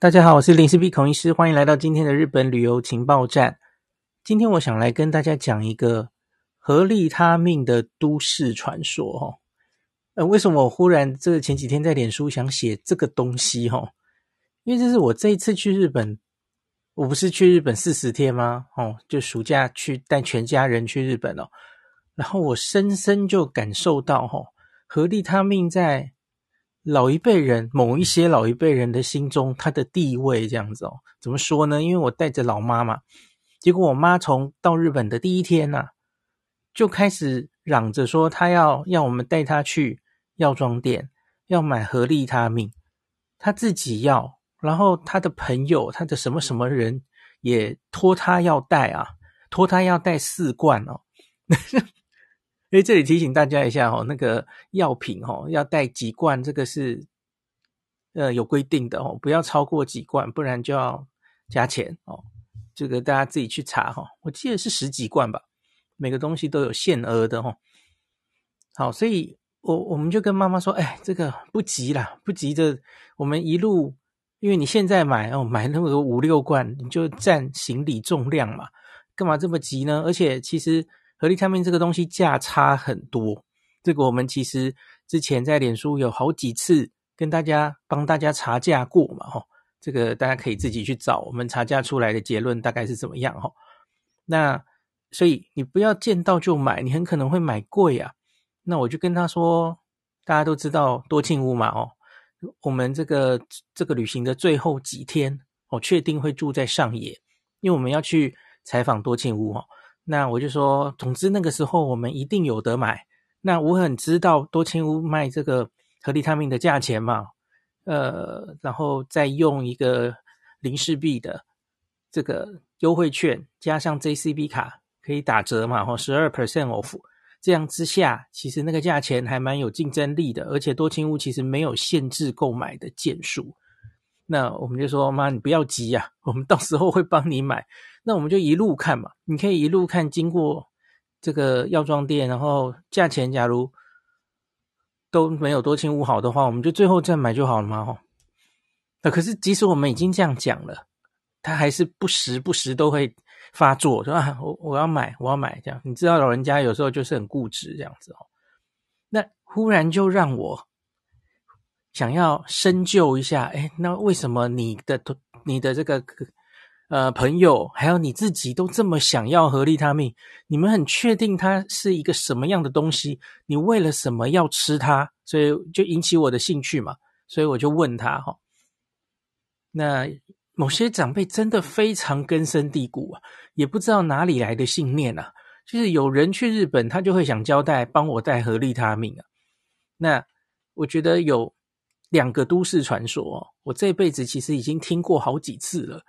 大家好，我是林氏璧孔医师，欢迎来到今天的日本旅游情报站。今天我想来跟大家讲一个合利他命的都市传说哦。呃，为什么我忽然这个前几天在脸书想写这个东西哦？因为这是我这一次去日本，我不是去日本四十天吗？哦，就暑假去带全家人去日本哦。然后我深深就感受到哦，合利他命在。老一辈人，某一些老一辈人的心中，他的地位这样子哦，怎么说呢？因为我带着老妈嘛，结果我妈从到日本的第一天呐、啊，就开始嚷着说，她要要我们带她去药妆店，要买合利他命，她自己要，然后她的朋友，她的什么什么人也托她要带啊，托她要带四罐哦。诶，这里提醒大家一下哦，那个药品哦，要带几罐，这个是呃有规定的哦，不要超过几罐，不然就要加钱哦。这个大家自己去查哈，我记得是十几罐吧，每个东西都有限额的哈。好，所以我我们就跟妈妈说，哎，这个不急啦，不急着，我们一路，因为你现在买哦，买那么多五六罐，你就占行李重量嘛，干嘛这么急呢？而且其实。合利他命这个东西价差很多，这个我们其实之前在脸书有好几次跟大家帮大家查价过嘛，哈，这个大家可以自己去找，我们查价出来的结论大概是怎么样，哈。那所以你不要见到就买，你很可能会买贵啊。那我就跟他说，大家都知道多庆屋嘛，哦，我们这个这个旅行的最后几天，我确定会住在上野，因为我们要去采访多庆屋，哈。那我就说，总之那个时候我们一定有得买。那我很知道多清屋卖这个合利他命的价钱嘛，呃，然后再用一个林氏璧的这个优惠券，加上 JCB 卡可以打折嘛，吼，十二 percent off。这样之下，其实那个价钱还蛮有竞争力的，而且多清屋其实没有限制购买的件数。那我们就说，妈，你不要急呀，我们到时候会帮你买。那我们就一路看嘛，你可以一路看，经过这个药妆店，然后价钱假如都没有多庆屋好的话，我们就最后再买就好了嘛。哈，那可是即使我们已经这样讲了，他还是不时不时都会发作，说啊，我我要买，我要买这样。你知道老人家有时候就是很固执这样子哦。那忽然就让我想要深究一下，哎，那为什么你的你的这个？呃，朋友，还有你自己都这么想要合利他命，你们很确定它是一个什么样的东西？你为了什么要吃它？所以就引起我的兴趣嘛。所以我就问他哈。那某些长辈真的非常根深蒂固啊，也不知道哪里来的信念啊。就是有人去日本，他就会想交代帮我带合利他命啊。那我觉得有两个都市传说，我这辈子其实已经听过好几次了。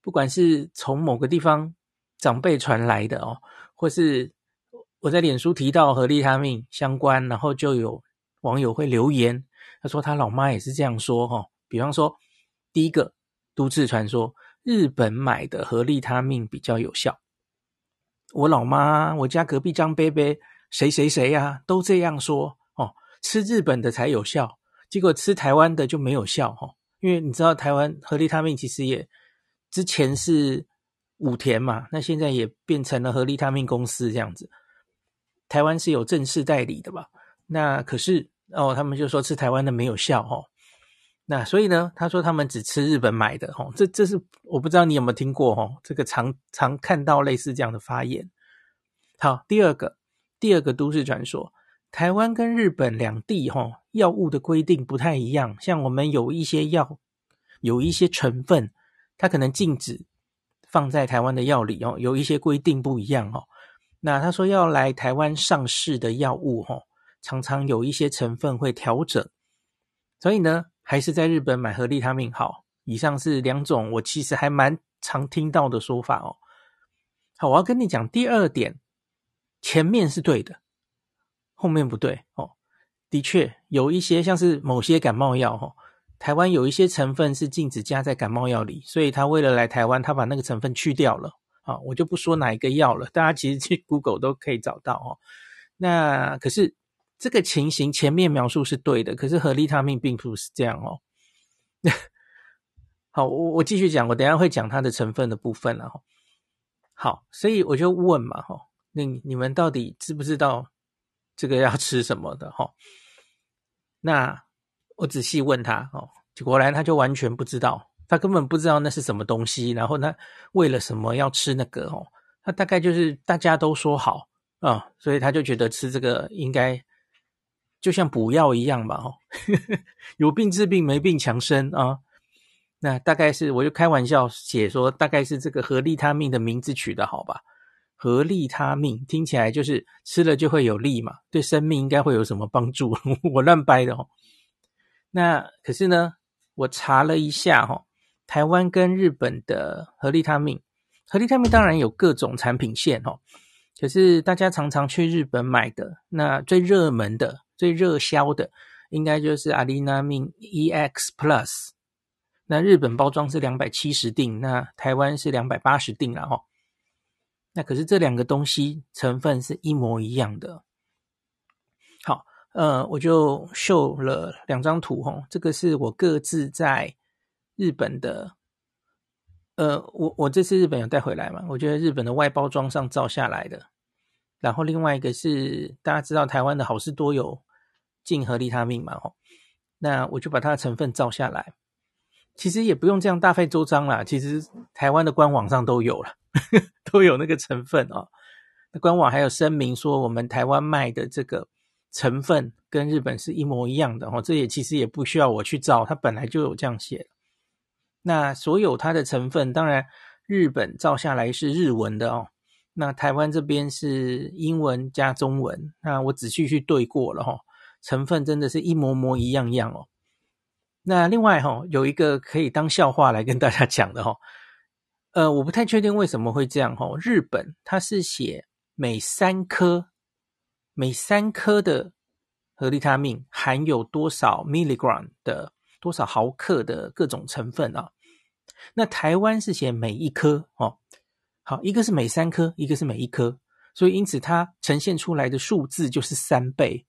不管是从某个地方长辈传来的哦，或是我在脸书提到和利他命相关，然后就有网友会留言，他说他老妈也是这样说哈。比方说，第一个都市传说，日本买的和利他命比较有效。我老妈，我家隔壁张伯伯，谁谁谁呀，都这样说哦，吃日本的才有效，结果吃台湾的就没有效哈。因为你知道台湾合利他命其实也。之前是武田嘛，那现在也变成了合利他命公司这样子。台湾是有正式代理的吧？那可是哦，他们就说吃台湾的没有效哦。那所以呢，他说他们只吃日本买的哦。这这是我不知道你有没有听过哦，这个常常看到类似这样的发言。好，第二个第二个都市传说，台湾跟日本两地哈药物的规定不太一样，像我们有一些药有一些成分。它可能禁止放在台湾的药里哦，有一些规定不一样哦。那他说要来台湾上市的药物哦，常常有一些成分会调整，所以呢，还是在日本买合利他命好。以上是两种我其实还蛮常听到的说法哦。好，我要跟你讲第二点，前面是对的，后面不对哦。的确有一些像是某些感冒药哦。台湾有一些成分是禁止加在感冒药里，所以他为了来台湾，他把那个成分去掉了啊！我就不说哪一个药了，大家其实去 Google 都可以找到哦。那可是这个情形前面描述是对的，可是和利他命并不是这样哦。好，我我继续讲，我等下会讲它的成分的部分了哈。好，所以我就问嘛哈，那你们到底知不知道这个要吃什么的哈？那我仔细问他哦，果然他就完全不知道，他根本不知道那是什么东西，然后他为了什么要吃那个哦？他大概就是大家都说好啊，所以他就觉得吃这个应该就像补药一样吧哦，有病治病，没病强身啊。那大概是，我就开玩笑写说，大概是这个合利他命的名字取得好吧？合利他命听起来就是吃了就会有利嘛，对生命应该会有什么帮助？我乱掰的哦。那可是呢，我查了一下哈，台湾跟日本的合利他命，合利他命当然有各种产品线哦，可是大家常常去日本买的，那最热门的、最热销的，应该就是阿利那命 EX Plus。那日本包装是两百七十錠，那台湾是两百八十錠了哈。那可是这两个东西成分是一模一样的。好，呃，我就秀了两张图哦，这个是我各自在日本的，呃，我我这次日本有带回来嘛？我觉得日本的外包装上照下来的。然后另外一个是大家知道台湾的好事多有进合利他命嘛？哈，那我就把它的成分照下来。其实也不用这样大费周章啦，其实台湾的官网上都有了，呵 呵都有那个成分哦。那官网还有声明说，我们台湾卖的这个成分跟日本是一模一样的哦。这也其实也不需要我去照，它本来就有这样写。那所有它的成分，当然日本照下来是日文的哦。那台湾这边是英文加中文。那我仔细去对过了哈，成分真的是一模模一样样哦。那另外哈，有一个可以当笑话来跟大家讲的哈，呃，我不太确定为什么会这样哈。日本它是写每三颗每三颗的合利他命含有多少 milligram 的多少毫克的各种成分啊？那台湾是写每一颗哦，好，一个是每三颗，一个是每一颗，所以因此它呈现出来的数字就是三倍。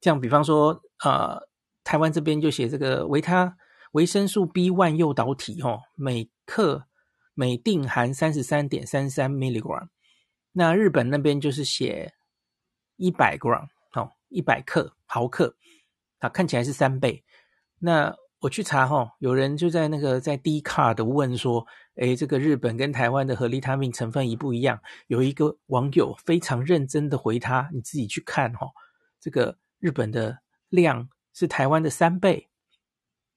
这样，比方说呃。台湾这边就写这个维他维生素 B one 诱导体，哦，每克每定含三十三点三三 milligram。那日本那边就是写一百 gram，哦，一百克毫克，啊，看起来是三倍。那我去查，哈，有人就在那个在 Dcard 问说，诶，这个日本跟台湾的合利他命成分一不一样？有一个网友非常认真的回他，你自己去看，哈，这个日本的量。是台湾的三倍，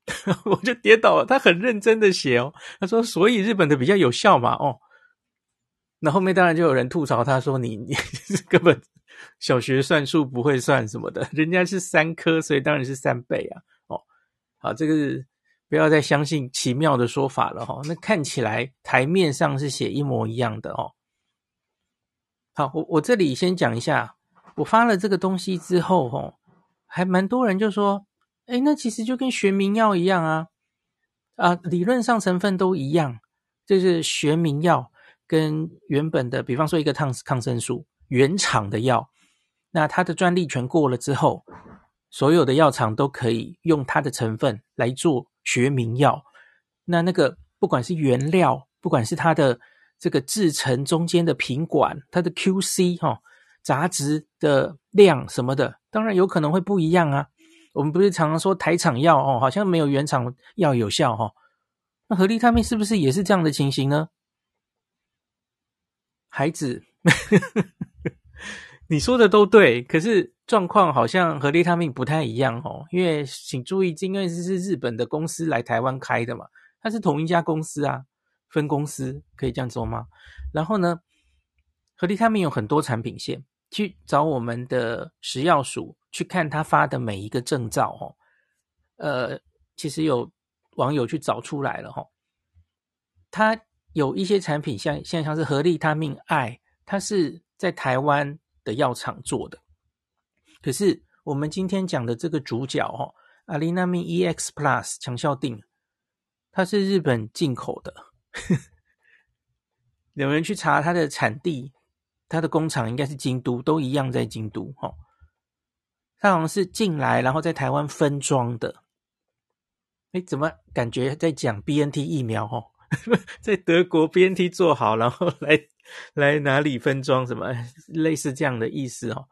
我就跌倒了。他很认真的写哦，他说：“所以日本的比较有效嘛。”哦，那后面当然就有人吐槽他说：“你 你根本小学算术不会算什么的，人家是三颗，所以当然是三倍啊。”哦，好，这个是不要再相信奇妙的说法了哈、哦。那看起来台面上是写一模一样的哦。好，我我这里先讲一下，我发了这个东西之后，哦。还蛮多人就说，诶，那其实就跟学名药一样啊，啊，理论上成分都一样，就是学名药跟原本的，比方说一个抗抗生素原厂的药，那它的专利权过了之后，所有的药厂都可以用它的成分来做学名药，那那个不管是原料，不管是它的这个制成中间的品管，它的 QC 哈、杂质的量什么的，当然有可能会不一样啊。我们不是常常说台厂药哦，好像没有原厂药有效哈、哦。那合利他命是不是也是这样的情形呢？孩子，你说的都对，可是状况好像合利他命不太一样哦。因为请注意，因为这是日本的公司来台湾开的嘛，它是同一家公司啊，分公司可以这样说吗？然后呢，合力他命有很多产品线。去找我们的食药署去看他发的每一个证照哦，呃，其实有网友去找出来了哈，他有一些产品像像像是合力他命爱它是在台湾的药厂做的，可是我们今天讲的这个主角哈，阿利那命 EX Plus 强效定，它是日本进口的，有人去查它的产地。它的工厂应该是京都，都一样在京都哈。它好像是进来，然后在台湾分装的。哎，怎么感觉在讲 BNT 疫苗哦？在德国 BNT 做好，然后来来哪里分装什么类似这样的意思哦？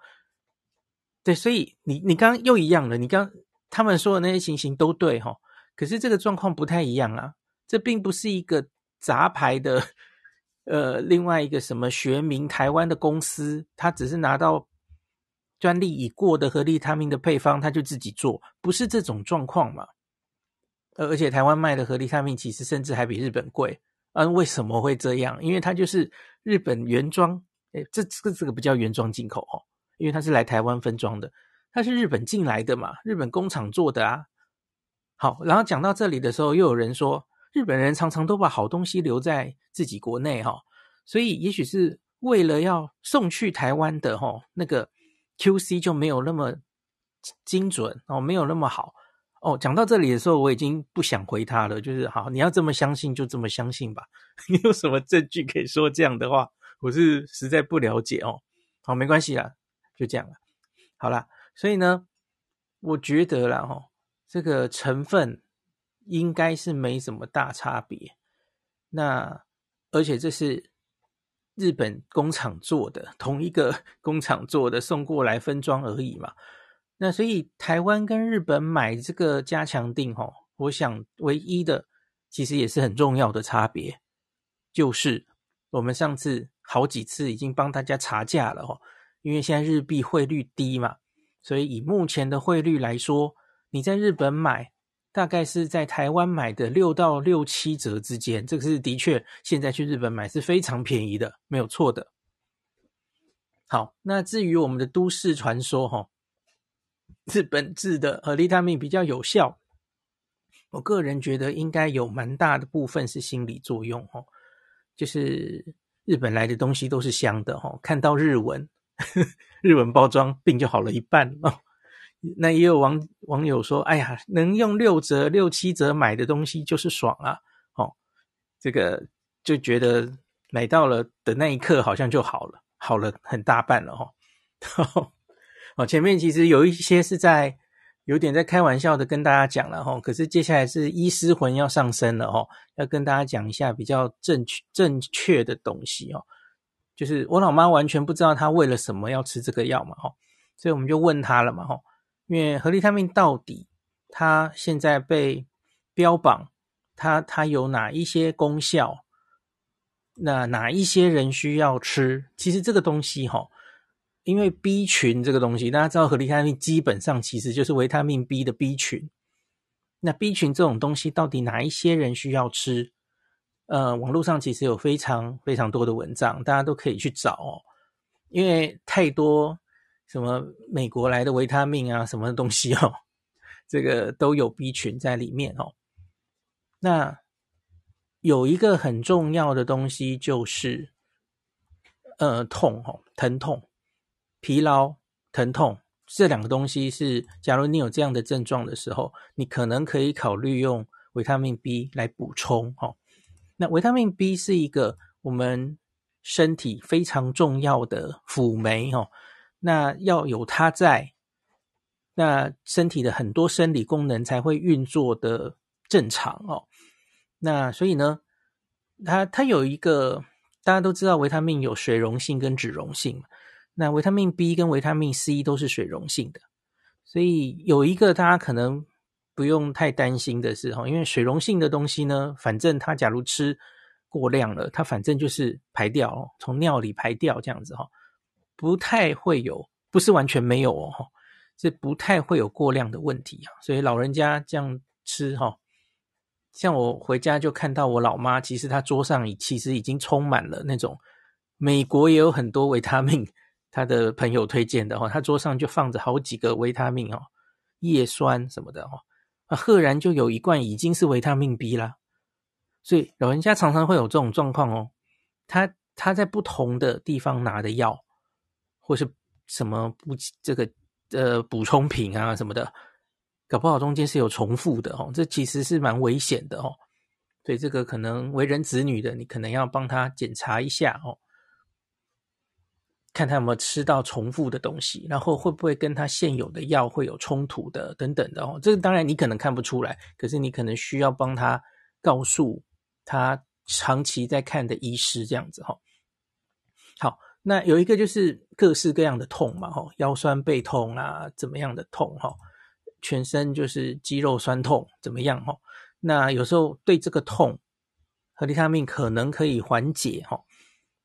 对，所以你你刚刚又一样了，你刚他们说的那些情形都对哈，可是这个状况不太一样啊，这并不是一个杂牌的。呃，另外一个什么学名台湾的公司，他只是拿到专利已过的合利他命的配方，他就自己做，不是这种状况嘛？而而且台湾卖的合利他命其实甚至还比日本贵，啊，为什么会这样？因为它就是日本原装，诶，这这个这个不叫原装进口哦，因为它是来台湾分装的，它是日本进来的嘛，日本工厂做的啊。好，然后讲到这里的时候，又有人说。日本人常常都把好东西留在自己国内哈，所以也许是为了要送去台湾的哈，那个 QC 就没有那么精准哦，没有那么好哦。讲到这里的时候，我已经不想回他了，就是好，你要这么相信就这么相信吧。你有什么证据可以说这样的话？我是实在不了解哦。好，没关系啦，就这样了。好啦，所以呢，我觉得啦哈，这个成分。应该是没什么大差别，那而且这是日本工厂做的，同一个 工厂做的，送过来分装而已嘛。那所以台湾跟日本买这个加强錠，哈，我想唯一的其实也是很重要的差别，就是我们上次好几次已经帮大家查价了，哈，因为现在日币汇率低嘛，所以以目前的汇率来说，你在日本买。大概是在台湾买的六到六七折之间，这个是的确，现在去日本买是非常便宜的，没有错的。好，那至于我们的都市传说，哈，日本制的和利他命比较有效，我个人觉得应该有蛮大的部分是心理作用，哈，就是日本来的东西都是香的，哈，看到日文，日文包装，病就好了一半哦。那也有网网友说：“哎呀，能用六折、六七折买的东西就是爽啊！”哦，这个就觉得买到了的那一刻好像就好了，好了很大半了哈。哦，前面其实有一些是在有点在开玩笑的跟大家讲了哈，可是接下来是医师魂要上身了哈，要跟大家讲一下比较正确正确的东西哦。就是我老妈完全不知道她为了什么要吃这个药嘛哈，所以我们就问她了嘛哈。因为合利他命到底它现在被标榜它它有哪一些功效？那哪一些人需要吃？其实这个东西哈，因为 B 群这个东西，大家知道合利他命基本上其实就是维他命 B 的 B 群。那 B 群这种东西到底哪一些人需要吃？呃，网络上其实有非常非常多的文章，大家都可以去找哦，因为太多。什么美国来的维他命啊，什么东西哦，这个都有 B 群在里面哦。那有一个很重要的东西就是，呃，痛哦，疼痛、疲劳、疼痛这两个东西是，假如你有这样的症状的时候，你可能可以考虑用维他命 B 来补充哦。那维他命 B 是一个我们身体非常重要的辅酶哦。那要有它在，那身体的很多生理功能才会运作的正常哦。那所以呢，它它有一个大家都知道，维他命有水溶性跟脂溶性。那维他命 B 跟维他命 C 都是水溶性的，所以有一个大家可能不用太担心的是哈，因为水溶性的东西呢，反正它假如吃过量了，它反正就是排掉，从尿里排掉这样子哈。不太会有，不是完全没有哦，是不太会有过量的问题啊。所以老人家这样吃哈，像我回家就看到我老妈，其实她桌上其实已经充满了那种美国也有很多维他命，她的朋友推荐的哈，她桌上就放着好几个维他命哦，叶酸什么的哈，啊，赫然就有一罐已经是维他命 B 啦。所以老人家常常会有这种状况哦，他他在不同的地方拿的药。或是什么补这个呃补充品啊什么的，搞不好中间是有重复的哦，这其实是蛮危险的哦。所以这个可能为人子女的，你可能要帮他检查一下哦。看他有没有吃到重复的东西，然后会不会跟他现有的药会有冲突的等等的哦。这个当然你可能看不出来，可是你可能需要帮他告诉他长期在看的医师这样子哈。那有一个就是各式各样的痛嘛，哈，腰酸背痛啊，怎么样的痛哈，全身就是肌肉酸痛怎么样哈？那有时候对这个痛，和利他命可能可以缓解哈。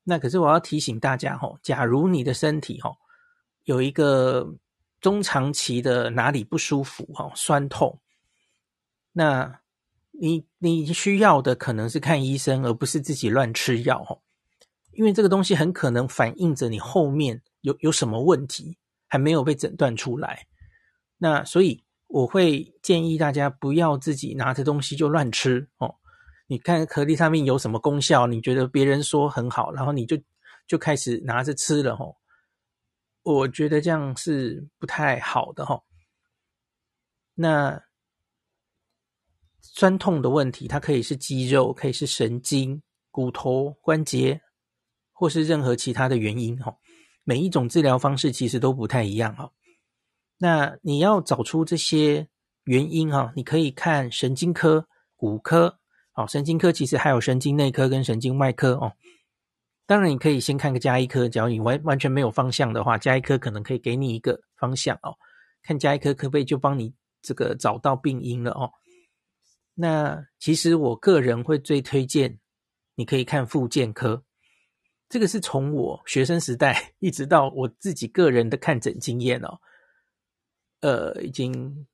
那可是我要提醒大家哈，假如你的身体哈有一个中长期的哪里不舒服哈，酸痛，那你你需要的可能是看医生，而不是自己乱吃药哈，因为这个东西很可能反映着你后面有有什么问题还没有被诊断出来。那所以我会建议大家不要自己拿着东西就乱吃哦。你看颗粒上面有什么功效？你觉得别人说很好，然后你就就开始拿着吃了吼。我觉得这样是不太好的吼。那酸痛的问题，它可以是肌肉，可以是神经、骨头、关节，或是任何其他的原因哈。每一种治疗方式其实都不太一样哈。那你要找出这些原因哈，你可以看神经科、骨科。好，神经科其实还有神经内科跟神经外科哦。当然，你可以先看个加医科，假如你完完全没有方向的话，加医科可能可以给你一个方向哦。看加医科可不可以就帮你这个找到病因了哦。那其实我个人会最推荐你可以看复健科，这个是从我学生时代 一直到我自己个人的看诊经验哦，呃，已经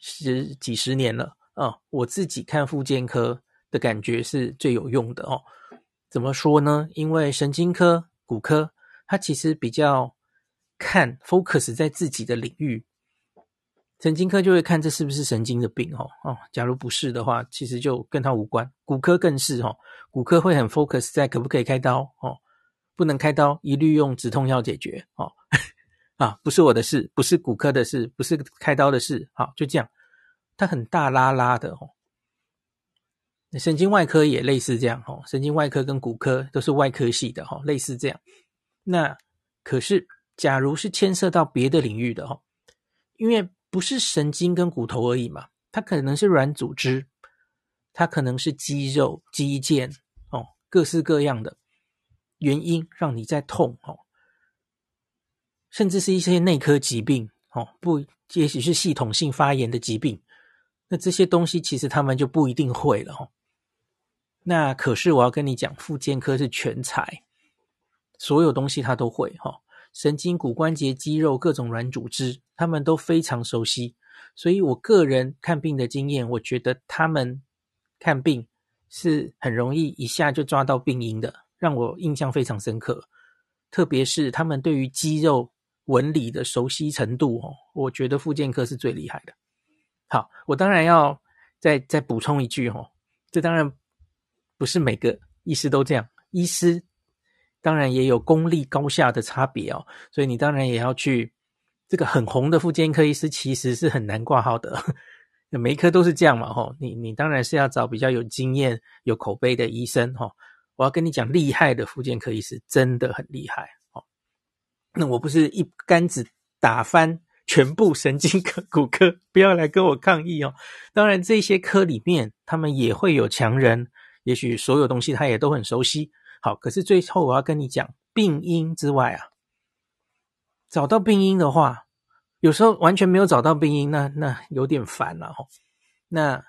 十几十年了啊，我自己看复健科。的感觉是最有用的哦。怎么说呢？因为神经科、骨科，它其实比较看 focus 在自己的领域。神经科就会看这是不是神经的病哦。哦，假如不是的话，其实就跟它无关。骨科更是哦，骨科会很 focus 在可不可以开刀哦，不能开刀，一律用止痛药解决哦。啊，不是我的事，不是骨科的事，不是开刀的事。好，就这样，它很大拉拉的哦。神经外科也类似这样哦，神经外科跟骨科都是外科系的哈，类似这样。那可是，假如是牵涉到别的领域的哦，因为不是神经跟骨头而已嘛，它可能是软组织，它可能是肌肉、肌腱哦，各式各样的原因让你在痛哦，甚至是一些内科疾病哦，不，也许是系统性发炎的疾病，那这些东西其实他们就不一定会了哦。那可是我要跟你讲，复健科是全才，所有东西他都会哈，神经、骨关节、肌肉、各种软组织，他们都非常熟悉。所以我个人看病的经验，我觉得他们看病是很容易一下就抓到病因的，让我印象非常深刻。特别是他们对于肌肉纹理的熟悉程度哦，我觉得复健科是最厉害的。好，我当然要再再补充一句哦，这当然。不是每个医师都这样，医师当然也有功力高下的差别哦，所以你当然也要去这个很红的复健科医师，其实是很难挂号的，每一科都是这样嘛，吼，你你当然是要找比较有经验、有口碑的医生，吼，我要跟你讲，厉害的复健科医师真的很厉害，哦，那我不是一竿子打翻全部神经科、骨科，不要来跟我抗议哦，当然这些科里面他们也会有强人。也许所有东西他也都很熟悉，好，可是最后我要跟你讲病因之外啊，找到病因的话，有时候完全没有找到病因，那那有点烦了哈。那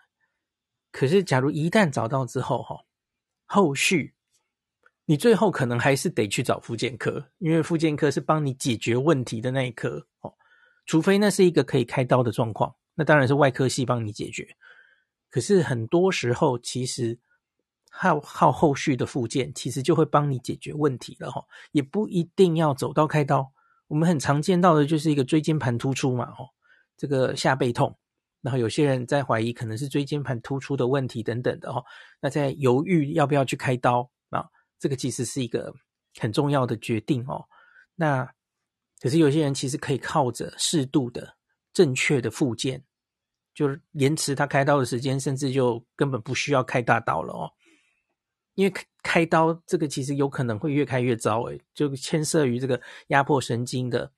可是假如一旦找到之后哈，后续你最后可能还是得去找复健科，因为复健科是帮你解决问题的那一科哦，除非那是一个可以开刀的状况，那当然是外科系帮你解决。可是很多时候其实。靠靠后续的复健，其实就会帮你解决问题了哈，也不一定要走到开刀。我们很常见到的就是一个椎间盘突出嘛，哈，这个下背痛，然后有些人在怀疑可能是椎间盘突出的问题等等的哈，那在犹豫要不要去开刀，这个其实是一个很重要的决定哦。那可是有些人其实可以靠着适度的正确的复健，就是延迟他开刀的时间，甚至就根本不需要开大刀了哦。因为开开刀这个其实有可能会越开越糟，诶，就牵涉于这个压迫神经的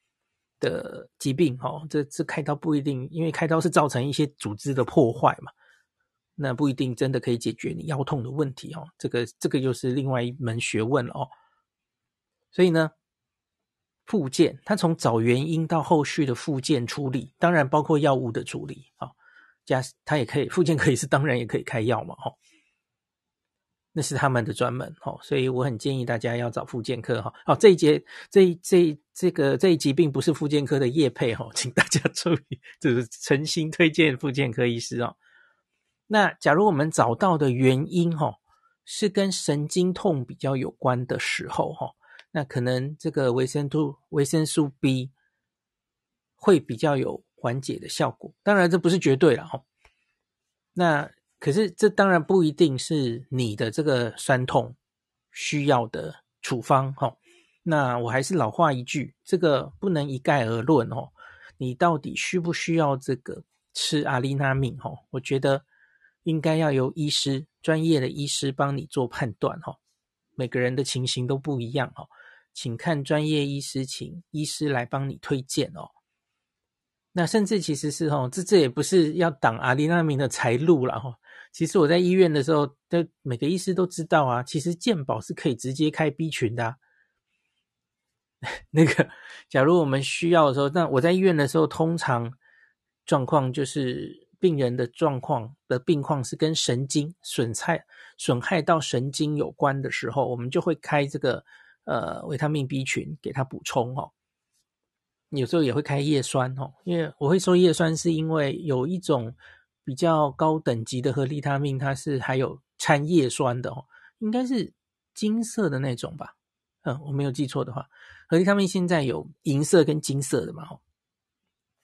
的疾病，哦，这这开刀不一定，因为开刀是造成一些组织的破坏嘛，那不一定真的可以解决你腰痛的问题，哦，这个这个又是另外一门学问，哦，所以呢，复健它从找原因到后续的复健处理，当然包括药物的处理，啊，加它也可以复健，可以是当然也可以开药嘛，哈。那是他们的专门哦，所以我很建议大家要找复健科哈。好，这一节这一这一这个这一集并不是复健科的业配哈，请大家注意，就是诚心推荐复健科医师哦。那假如我们找到的原因哈是跟神经痛比较有关的时候哈，那可能这个维生素维生素 B 会比较有缓解的效果，当然这不是绝对了哈。那可是，这当然不一定是你的这个酸痛需要的处方哈。那我还是老话一句，这个不能一概而论哦。你到底需不需要这个吃阿利那命哦？我觉得应该要由医师，专业的医师帮你做判断哈。每个人的情形都不一样哈，请看专业医师，请医师来帮你推荐哦。那甚至其实是哈，这这也不是要挡阿利那命的财路了哈。其实我在医院的时候，的每个医师都知道啊。其实健保是可以直接开 B 群的。那个，假如我们需要的时候，那我在医院的时候，通常状况就是病人的状况的病况是跟神经损害损害到神经有关的时候，我们就会开这个呃维他命 B 群给他补充哦。有时候也会开叶酸哦，因为我会说叶酸是因为有一种。比较高等级的合利他命，它是还有掺叶酸的哦，应该是金色的那种吧？嗯，我没有记错的话，合利他命现在有银色跟金色的嘛？哦，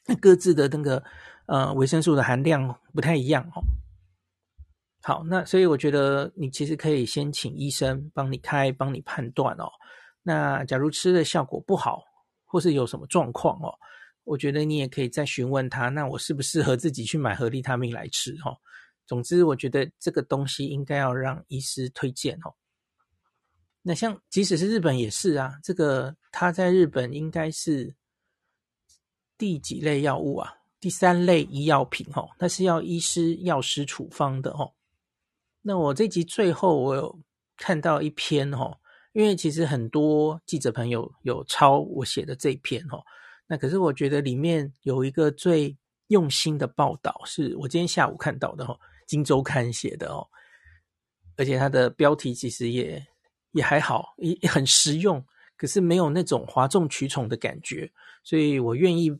那各自的那个呃维生素的含量不太一样哦。好，那所以我觉得你其实可以先请医生帮你开，帮你判断哦。那假如吃的效果不好，或是有什么状况哦。我觉得你也可以再询问他，那我适不适合自己去买合利他命来吃？哈，总之我觉得这个东西应该要让医师推荐哦。那像即使是日本也是啊，这个他在日本应该是第几类药物啊？第三类医药品哦，那是要医师药师处方的哦。那我这集最后我有看到一篇哦，因为其实很多记者朋友有抄我写的这篇哦。那可是我觉得里面有一个最用心的报道，是我今天下午看到的哦，《金周刊》写的哦，而且它的标题其实也也还好，也很实用，可是没有那种哗众取宠的感觉，所以我愿意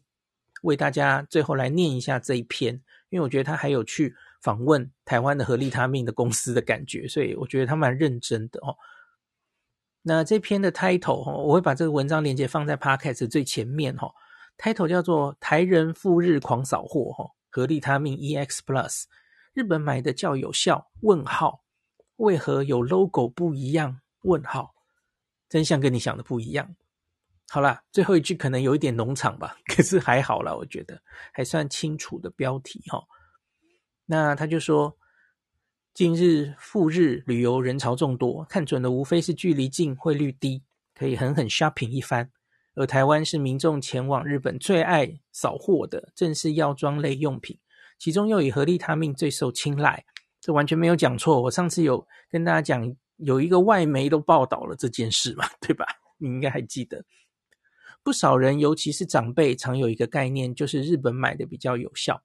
为大家最后来念一下这一篇，因为我觉得他还有去访问台湾的合利他命的公司的感觉，所以我觉得他蛮认真的哦。那这篇的 title 哈，我会把这个文章链接放在 podcast 最前面哈。title 叫做“台人赴日狂扫货”哈，合利他命 EX Plus，日本买的较有效？问号，为何有 logo 不一样？问号，真相跟你想的不一样。好啦，最后一句可能有一点农场吧，可是还好啦，我觉得还算清楚的标题哈。那他就说。近日赴日旅游人潮众多，看准的无非是距离近、汇率低，可以狠狠 shopping 一番。而台湾是民众前往日本最爱扫货的，正是药妆类用品，其中又以合利他命最受青睐。这完全没有讲错。我上次有跟大家讲，有一个外媒都报道了这件事嘛，对吧？你应该还记得。不少人，尤其是长辈，常有一个概念，就是日本买的比较有效，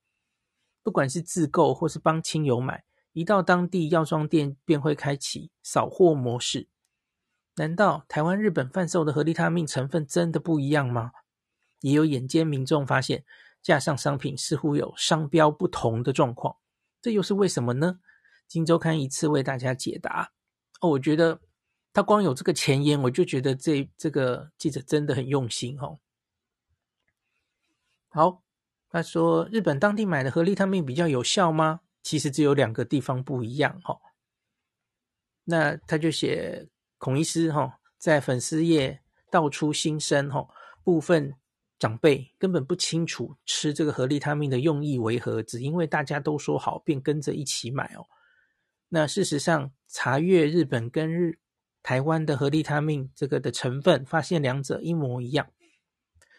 不管是自购或是帮亲友买。一到当地药妆店，便会开启扫货模式。难道台湾、日本贩售的合利他命成分真的不一样吗？也有眼尖民众发现，架上商品似乎有商标不同的状况，这又是为什么呢？今周刊一次为大家解答。哦，我觉得他光有这个前言，我就觉得这这个记者真的很用心哦。好，他说日本当地买的合利他命比较有效吗？其实只有两个地方不一样哈，那他就写孔医师哈，在粉丝页道出心声哈，部分长辈根本不清楚吃这个合利他命的用意为何，只因为大家都说好，便跟着一起买哦。那事实上，查阅日本跟日台湾的合利他命这个的成分，发现两者一模一样。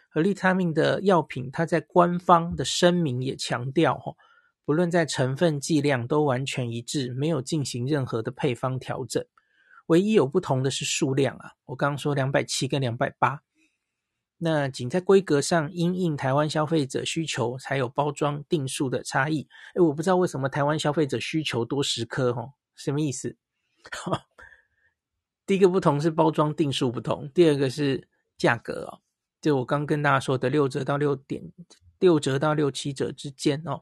合利他命的药品，它在官方的声明也强调，哦，不论在成分剂量都完全一致，没有进行任何的配方调整。唯一有不同的是数量啊，我刚刚说两百七跟两百八，那仅在规格上因应台湾消费者需求才有包装定数的差异。诶，我不知道为什么台湾消费者需求多十颗，哦，什么意思？第一个不同是包装定数不同，第二个是价格哦，就我刚跟大家说的六折到六点六折到六七折之间哦。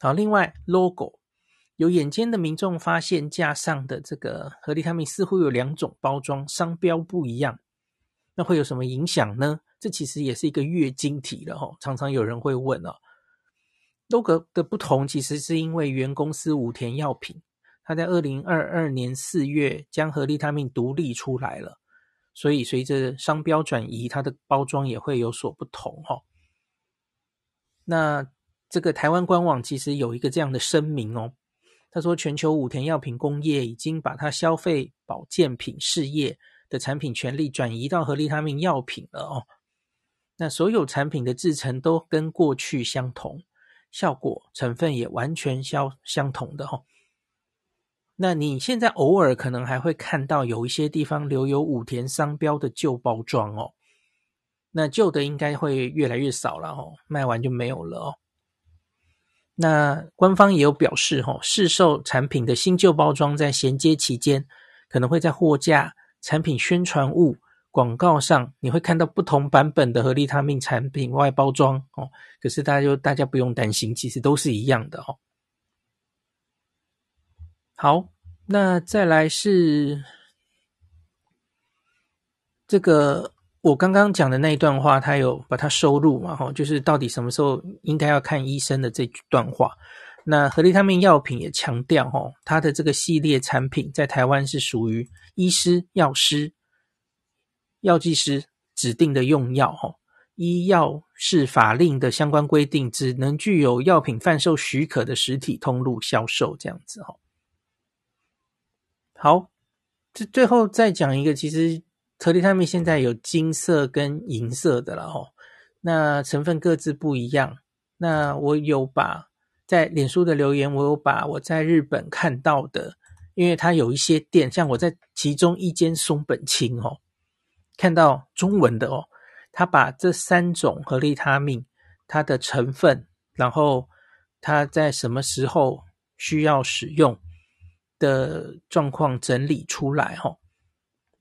好，另外 logo。有眼尖的民众发现架上的这个合利他命似乎有两种包装，商标不一样，那会有什么影响呢？这其实也是一个月经题了哦，常常有人会问哦。logo 的不同其实是因为原公司武田药品，它在二零二二年四月将和利他命独立出来了，所以随着商标转移，它的包装也会有所不同哈。那这个台湾官网其实有一个这样的声明哦。他说：“全球武田药品工业已经把它消费保健品事业的产品权利转移到和利他命药品了哦。那所有产品的制成都跟过去相同，效果成分也完全相相同的哦。那你现在偶尔可能还会看到有一些地方留有武田商标的旧包装哦。那旧的应该会越来越少了哦，卖完就没有了哦。”那官方也有表示，吼，市售产品的新旧包装在衔接期间，可能会在货架、产品宣传物、广告上，你会看到不同版本的合利他命产品外包装，哦，可是大家就大家不用担心，其实都是一样的，哦。好，那再来是这个。我刚刚讲的那一段话，他有把它收录嘛？哈，就是到底什么时候应该要看医生的这段话。那合利他命药品也强调，哈，它的这个系列产品在台湾是属于医师、药师、药剂师指定的用药，哈，医药是法令的相关规定，只能具有药品贩售许可的实体通路销售，这样子，哈。好，这最后再讲一个，其实。合利他命现在有金色跟银色的了哦，那成分各自不一样。那我有把在脸书的留言，我有把我在日本看到的，因为它有一些店，像我在其中一间松本清哦，看到中文的哦，他把这三种和利他命它的成分，然后它在什么时候需要使用的状况整理出来哈。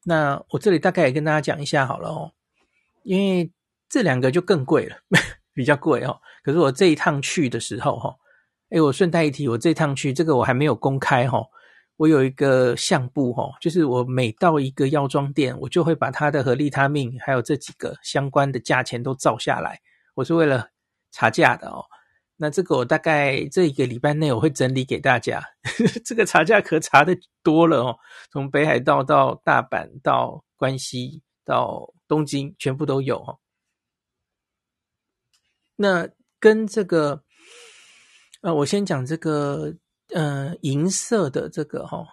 那我这里大概也跟大家讲一下好了哦，因为这两个就更贵了，比较贵哦。可是我这一趟去的时候哈，诶，我顺带一提，我这趟去这个我还没有公开哈，我有一个相簿哈，就是我每到一个药妆店，我就会把它的和利他命还有这几个相关的价钱都照下来，我是为了查价的哦。那这个我大概这一个礼拜内我会整理给大家，这个查价可查的多了哦，从北海道到大阪到关西到东京全部都有哦。那跟这个，呃，我先讲这个，呃，银色的这个哈，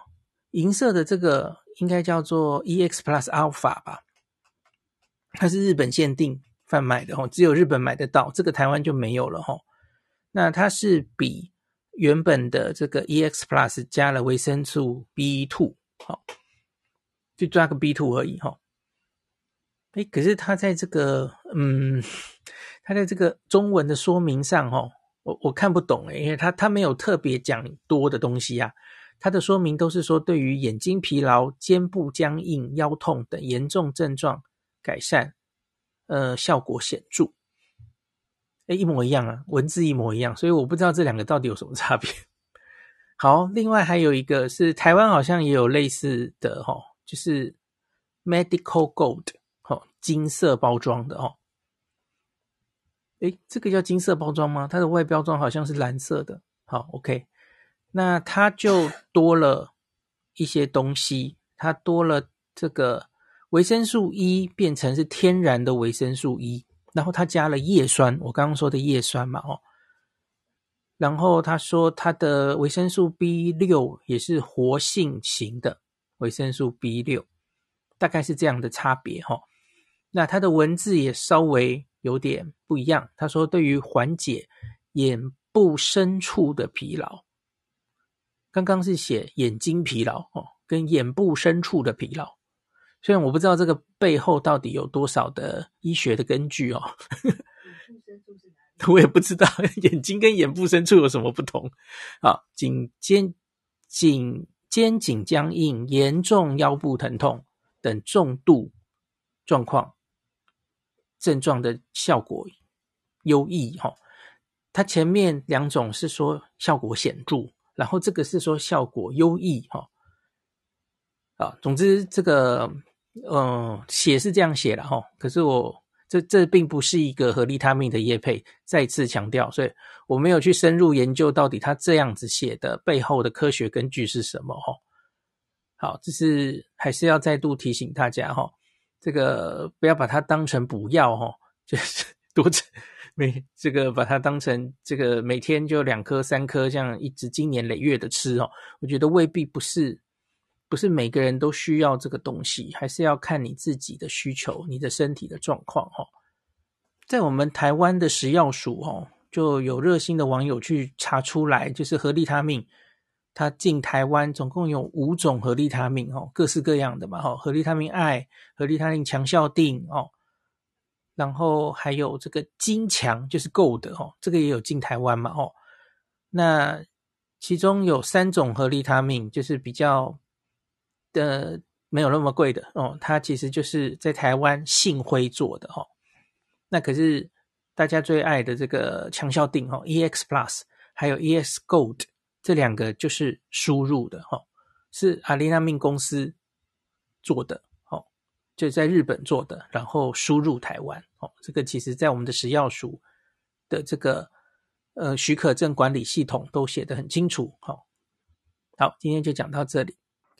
银色的这个应该叫做 EX Plus Alpha 吧，它是日本限定贩卖的哦，只有日本买得到，这个台湾就没有了哈。那它是比原本的这个 EX Plus 加了维生素 B two，好，就抓个 B two 而已哈。诶，可是它在这个，嗯，它在这个中文的说明上，哈，我我看不懂诶，因为它它没有特别讲多的东西啊。它的说明都是说，对于眼睛疲劳、肩部僵硬、腰痛等严重症状改善，呃，效果显著。诶，一模一样啊，文字一模一样，所以我不知道这两个到底有什么差别。好，另外还有一个是台湾好像也有类似的哈，就是 Medical Gold 哈，金色包装的哈。诶，这个叫金色包装吗？它的外包装好像是蓝色的。好，OK，那它就多了一些东西，它多了这个维生素 E 变成是天然的维生素 E。然后它加了叶酸，我刚刚说的叶酸嘛，哦，然后他说他的维生素 B 六也是活性型的维生素 B 六，大概是这样的差别哈。那他的文字也稍微有点不一样。他说对于缓解眼部深处的疲劳，刚刚是写眼睛疲劳哦，跟眼部深处的疲劳。虽然我不知道这个背后到底有多少的医学的根据哦。我也不知道眼睛跟眼部深处有什么不同。啊，颈肩颈肩颈僵硬、严重腰部疼痛等重度状况症状的效果优异。哈，它前面两种是说效果显著，然后这个是说效果优异。哈，啊，总之这个嗯写是这样写的哈，可是我。这这并不是一个合利他命的业配，再次强调，所以我没有去深入研究到底他这样子写的背后的科学根据是什么哈。好，这是还是要再度提醒大家哈，这个不要把它当成补药哈，就是 多吃每这个把它当成这个每天就两颗三颗这样一直经年累月的吃哦，我觉得未必不是。不是每个人都需要这个东西，还是要看你自己的需求、你的身体的状况哈。在我们台湾的食药署哦，就有热心的网友去查出来，就是合利他命，它进台湾总共有五种合利他命哦，各式各样的嘛哈，合利他命爱、合利他命强效定哦，然后还有这个金强，就是 Gold 哦，这个也有进台湾嘛哦。那其中有三种合利他命，就是比较。的没有那么贵的哦，它其实就是在台湾信辉做的哈、哦。那可是大家最爱的这个强效定、哦、，EX Plus 还有 EX Gold 这两个就是输入的哈、哦，是阿丽娜命公司做的哦，就在日本做的，然后输入台湾哦。这个其实在我们的食药署的这个呃许可证管理系统都写得很清楚。好、哦，好，今天就讲到这里。